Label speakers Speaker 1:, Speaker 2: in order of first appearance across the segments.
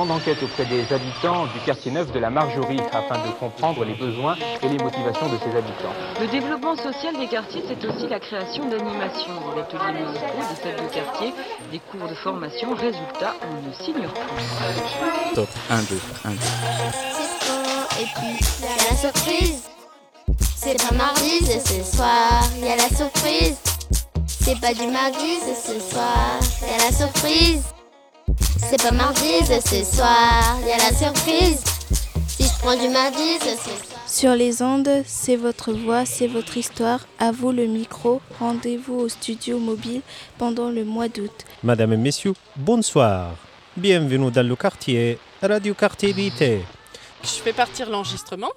Speaker 1: grande enquête auprès des habitants du quartier neuf de la Margerie afin de comprendre les besoins et les motivations de ces habitants.
Speaker 2: Le développement social des quartiers, c'est aussi la création d'animations, des ateliers musicaux, des fêtes de quartier, des cours de formation. Résultat, on ne signe plus.
Speaker 3: Top 1, 2, 1, 2.
Speaker 4: Et puis, il y a la surprise. C'est pas mardi, c'est ce soir. Il y a la surprise. C'est pas du mardi, c'est ce soir. Il y a la surprise. C'est pas mardi, c'est ce soir. Il y a la surprise. Si je prends du mardi, c'est ce soir.
Speaker 5: Sur les ondes, c'est votre voix, c'est votre histoire. À vous le micro. Rendez-vous au studio mobile pendant le mois d'août.
Speaker 6: Madame et messieurs, bonsoir. Bienvenue dans le quartier Radio Quartier d'été.
Speaker 7: Je fais partir l'enregistrement.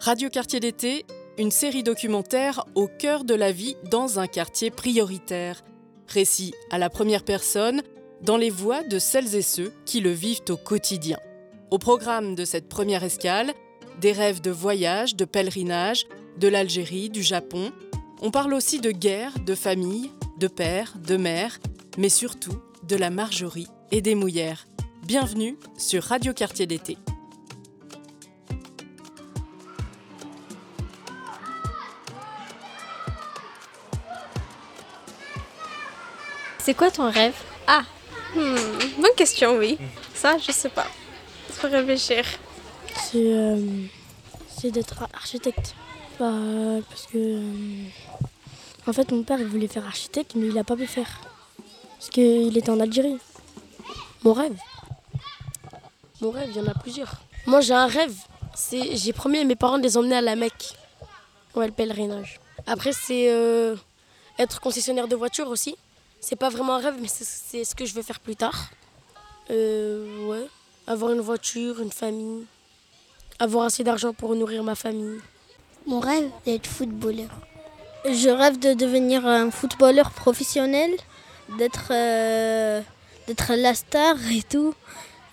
Speaker 7: Radio Quartier d'été, une série documentaire au cœur de la vie dans un quartier prioritaire. Récit à la première personne, dans les voix de celles et ceux qui le vivent au quotidien. Au programme de cette première escale, des rêves de voyage, de pèlerinage, de l'Algérie, du Japon. On parle aussi de guerre, de famille, de père, de mère, mais surtout de la margerie et des mouillères. Bienvenue sur Radio Quartier d'été.
Speaker 8: C'est quoi ton rêve?
Speaker 9: Ah, hmm, bonne question, oui. Ça, je sais pas. Faut réfléchir.
Speaker 10: C'est euh, d'être architecte. Bah, parce que. euh, en fait, mon père voulait faire architecte, mais il n'a pas pu faire. Parce qu'il était en Algérie. Mon rêve. Mon rêve, il y en a plusieurs. Moi, j'ai un rêve. C'est, j'ai promis à mes parents de les emmener à la Mecque. Ouais, le pèlerinage. Après, c'est euh, être concessionnaire de voiture aussi. C'est pas vraiment un rêve, mais c'est, ce que je veux faire plus tard. Euh, ouais. Avoir une voiture, une famille. Avoir assez d'argent pour nourrir ma famille.
Speaker 4: Mon rêve, d'être footballeur.
Speaker 11: Je rêve de devenir un footballeur professionnel, d'être euh, d'être la star et tout,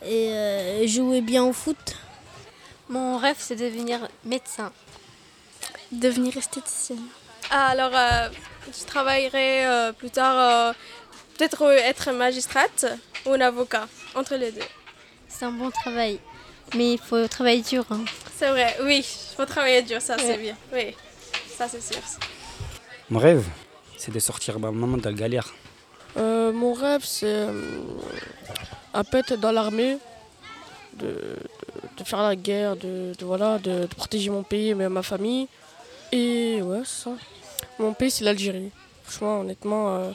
Speaker 11: et euh, jouer bien au foot.
Speaker 8: Mon rêve, c'est de devenir médecin.
Speaker 9: Devenir esthéticienne. Alors, euh, je travaillerai euh, plus tard, euh, peut-être être magistrate ou un avocat, entre les deux.
Speaker 8: C'est un bon travail, mais il faut travailler dur. hein.
Speaker 9: C'est vrai, oui, il faut travailler dur, ça c'est bien. Oui, ça c'est sûr.
Speaker 3: Mon rêve, c'est de sortir ma maman de la galère.
Speaker 12: Euh, mon rêve, c'est euh, un peu être dans l'armée, de, de- de faire la guerre, de, de- voilà, de, de protéger mon pays et ma famille. Et ouais, c'est ça. Mon pays, c'est l'Algérie. Franchement, honnêtement,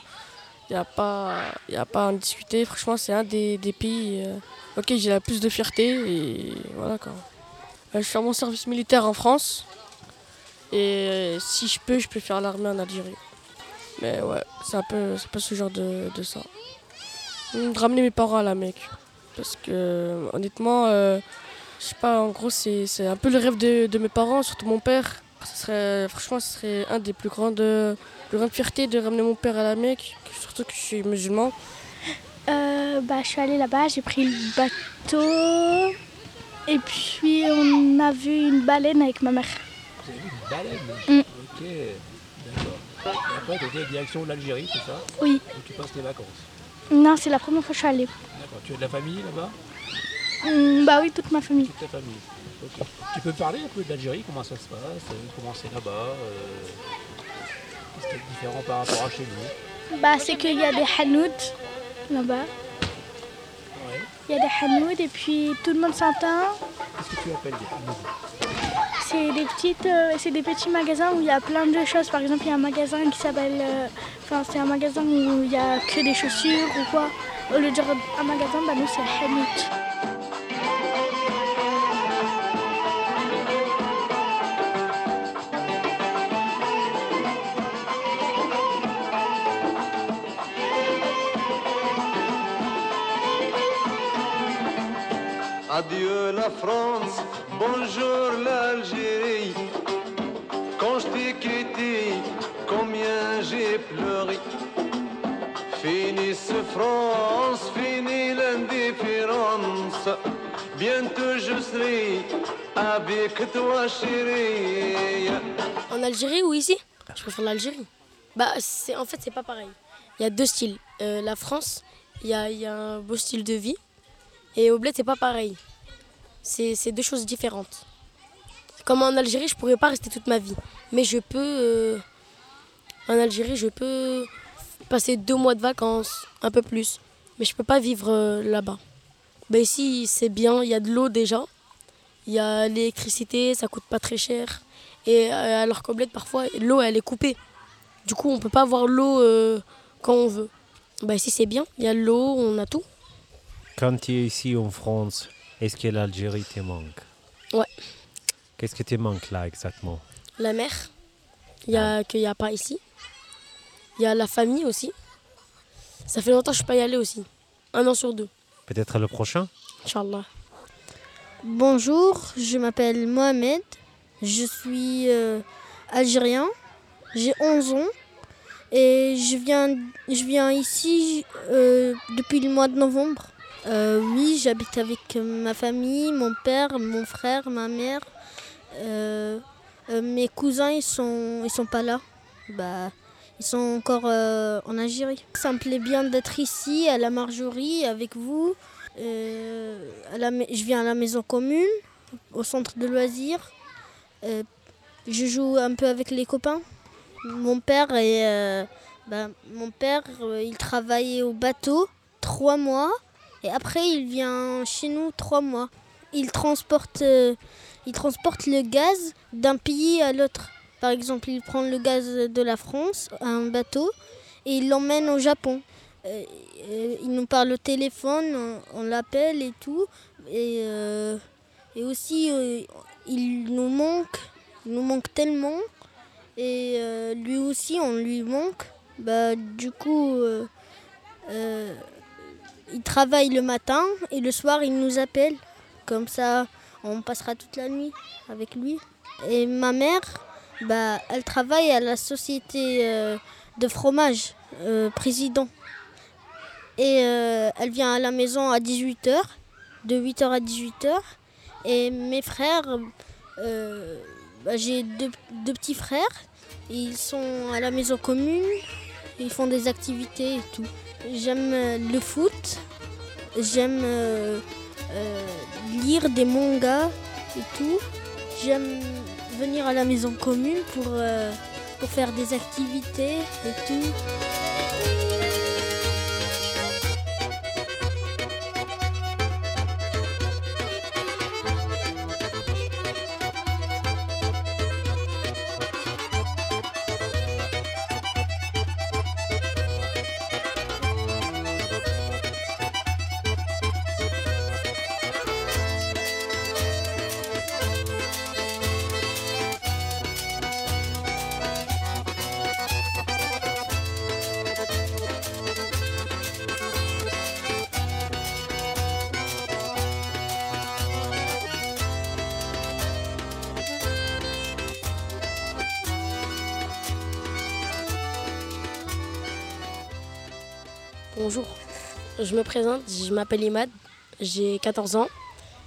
Speaker 12: il n'y a, pas- a pas à en discuter. Franchement, c'est un des, pays euh, auxquels j'ai la plus de fierté. Voilà quoi. Euh, je fais mon service militaire en France. Et euh, si je peux, je peux faire l'armée en Algérie. Mais ouais, c'est un peu, c'est peu ce genre de, de ça. Hum, ramener mes parents à la Mecque. Parce que honnêtement, euh, je sais pas, en gros, c'est c'est un peu le rêve de, de mes parents, surtout mon père. Ce serait, franchement, ce serait un des plus grandes, plus grandes fiertés de ramener mon père à la Mecque, surtout que je suis musulman.
Speaker 13: Euh, bah, je suis allée là-bas, j'ai pris le bateau. Et puis on a vu une baleine avec ma mère.
Speaker 14: Vous avez vu une baleine?
Speaker 13: Mm.
Speaker 14: Ok, d'accord. Et après, tu étais direction de l'Algérie, c'est ça?
Speaker 13: Oui.
Speaker 14: Où tu passes tes vacances.
Speaker 13: Non, c'est la première fois que je suis allée.
Speaker 14: D'accord. Tu as de la famille là-bas?
Speaker 13: Hum, bah oui, toute ma famille.
Speaker 14: Toute ta famille. Tu peux parler un peu de l'Algérie Comment ça se passe euh, Comment c'est là-bas euh, Qu'est-ce qui est différent par rapport à chez nous?
Speaker 13: Bah, c'est qu'il y a des hanouts là-bas.
Speaker 14: Ouais.
Speaker 13: Il y a des hanouts et puis tout le monde s'entend.
Speaker 14: Qu'est-ce que tu appelles des hanouds
Speaker 13: C'est des petites, euh, c'est des petits magasins où il y a plein de choses. Par exemple, il y a un magasin qui s'appelle, enfin c'est un magasin où il y a que des chaussures ou quoi. Au lieu de dire un magasin, bah nous c'est hanout.
Speaker 15: Adieu la France, bonjour l'Algérie. Quand je t'ai quitté, combien j'ai pleuré. Fini ce France, fini l'indifférence. Bientôt je serai avec toi chérie.
Speaker 10: En Algérie ou ici? Je préfère l'Algérie. Bah, c'est, en fait, c'est pas pareil. Il y a deux styles. Euh, la France, il y a, y a un beau style de vie. Et au bled, c'est pas pareil. C'est deux choses différentes. Comme en Algérie, je pourrais pas rester toute ma vie. Mais je peux. euh, en Algérie, je peux passer deux mois de vacances, un peu plus. Mais je peux pas vivre euh, là-bas. Ben ici, c'est bien, il y a de l'eau déjà. Il y a l'électricité, ça coûte pas très cher. Et euh, alors qu'au bled, parfois, l'eau, elle est coupée. Du coup, on peut pas avoir l'eau euh, quand on veut. Ben ici, c'est bien, il y a l'eau, on a tout.
Speaker 6: Quand tu es ici en France, est-ce que l'Algérie te manque?
Speaker 10: Ouais.
Speaker 6: Qu'est-ce que te manque là exactement?
Speaker 10: La mer, il y a qu'il n'y a pas ici. Il y a la famille aussi. Ça fait longtemps que je ne suis pas y allée aussi. Un an sur deux,
Speaker 6: Peut-être le prochain?
Speaker 10: Inch'Allah.
Speaker 11: Bonjour, je m'appelle Mohamed. Je suis euh, algérien. J'ai 11 ans. Et je viens, je viens ici euh, depuis le mois de novembre. Euh, oui, j'habite avec ma famille, mon père, mon frère, ma mère. Euh, euh, mes cousins, ils sont, ils sont pas là. Bah, ils sont encore en Algérie. Ça me plaît bien d'être ici, à la Marjorie, avec vous. À la je viens à la maison commune, au centre de loisirs. Je joue un peu avec les copains. Mon père, est, ben, mon père il travaille au bateau trois mois et après il vient chez nous trois mois. Il transporte, euh, il transporte le gaz d'un pays à l'autre. Par exemple, il prend le gaz de la France un bateau et il l'emmène au Japon. Euh, euh, il nous parle au téléphone, on, l'appelle et tout. Et, et aussi, il nous manque, il nous manque tellement. Et lui aussi, on lui manque. Bah, du coup, il travaille le matin et le soir, il nous appelle. Comme ça, on passera toute la nuit avec lui. Et ma mère, bah, elle travaille à la société euh, de fromage, euh, président. Et euh, elle vient à la maison à 18h, de 8h à 18h. Et mes frères, bah, j'ai deux, deux petits frères. Ils sont à la maison commune, ils font des activités et tout. J'aime euh, le foot, j'aime euh, euh, lire des mangas et tout. J'aime venir à la maison commune pour, pour faire des activités et tout.
Speaker 10: Bonjour, je me présente, je m'appelle Imad, j'ai 14 ans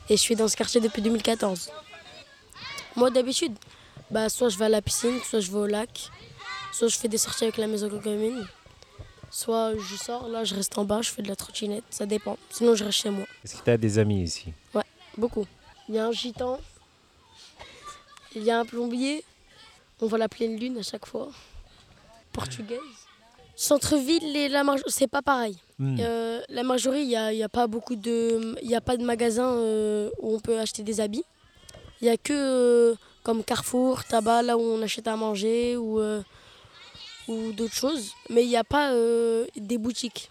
Speaker 10: et je suis dans ce quartier depuis 2014. Moi d'habitude, bah, soit je vais à la piscine, soit je vais au lac, soit je fais des sorties avec la maison commune, soit je sors, là je reste en bas, je fais de la trottinette, ça dépend. Sinon je reste chez moi.
Speaker 6: Est-ce que tu as des amis ici?
Speaker 10: Ouais, beaucoup. Il y a un gitan, il y a un plombier, on va l'appeler une lune à chaque fois, portugaise. Centre-ville et la c'est pas pareil.
Speaker 6: Hmm.
Speaker 10: Euh, la Marjorie, il n'y a, y a pas beaucoup de, il a pas de magasins euh, où on peut acheter des habits. Il y a que euh, comme Carrefour, tabac, là où on achète à manger ou, ou d'autres choses. Mais il n'y a pas des boutiques.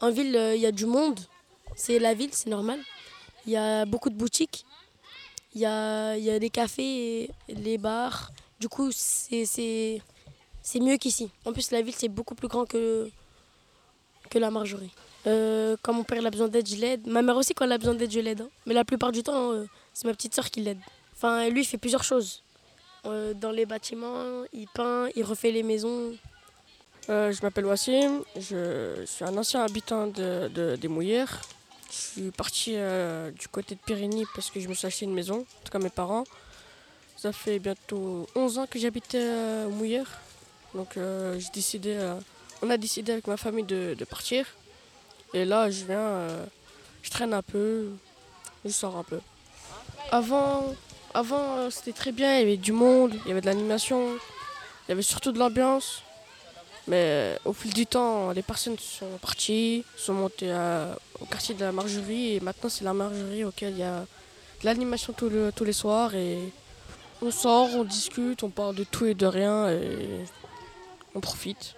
Speaker 10: En ville, il y a du monde. C'est la ville, c'est normal. Il y a beaucoup de boutiques. Il y a, y a des cafés, et les bars. Du coup, c'est c'est- mieux qu'ici. En plus, la ville, c'est beaucoup plus grand que, que la Marjorie. Euh, quand mon père a besoin d'aide, je l'aide. Ma mère aussi, quand elle a besoin d'aide, je l'aide. hein. Mais la plupart du temps, euh, c'est ma petite soeur qui l'aide. Enfin, lui, il fait plusieurs choses. Euh, dans les bâtiments, il peint, il refait les maisons.
Speaker 12: Je m'appelle Wassim, je suis un ancien habitant de, de- des Mouillères. Je suis parti du côté de Pyrénées parce que je me suis acheté une maison, en tout cas mes parents. Ça fait bientôt 11 ans que j'habite aux Mouillères. Donc euh, j'ai décidé, euh, on a décidé avec ma famille de, partir. Et là, je viens euh, je traîne un peu, je sors un peu. Avant, avant c'était très bien, il y avait du monde, il y avait de l'animation, il y avait surtout de l'ambiance. Mais au fil du temps, les personnes sont parties, sont montées au quartier de la Margerie et maintenant c'est la Margerie auquel il y a de l'animation tous les soirs et on sort, on discute, on parle de tout et de rien on profite.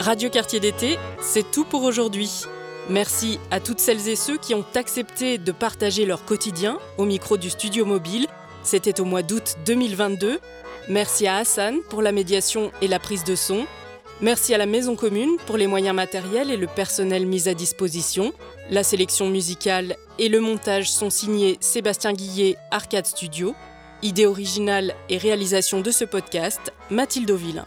Speaker 7: Radio Quartier d'été, c'est tout pour aujourd'hui. Merci à toutes celles et ceux qui ont accepté de partager leur quotidien au micro du studio mobile. C'était au mois d'août 2022. Merci à Hassan pour la médiation et la prise de son. Merci à la Maison Commune pour les moyens matériels et le personnel mis à disposition. La sélection musicale et le montage sont signés Sébastien Guillet, Arcade Studio. Idée originale et réalisation de ce podcast, Mathilde Villain.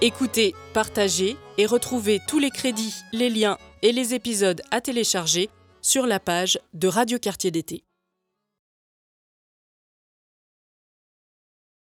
Speaker 7: Écoutez, partagez et retrouvez tous les crédits, les liens et les épisodes à télécharger sur la page de Radio Quartier d'été.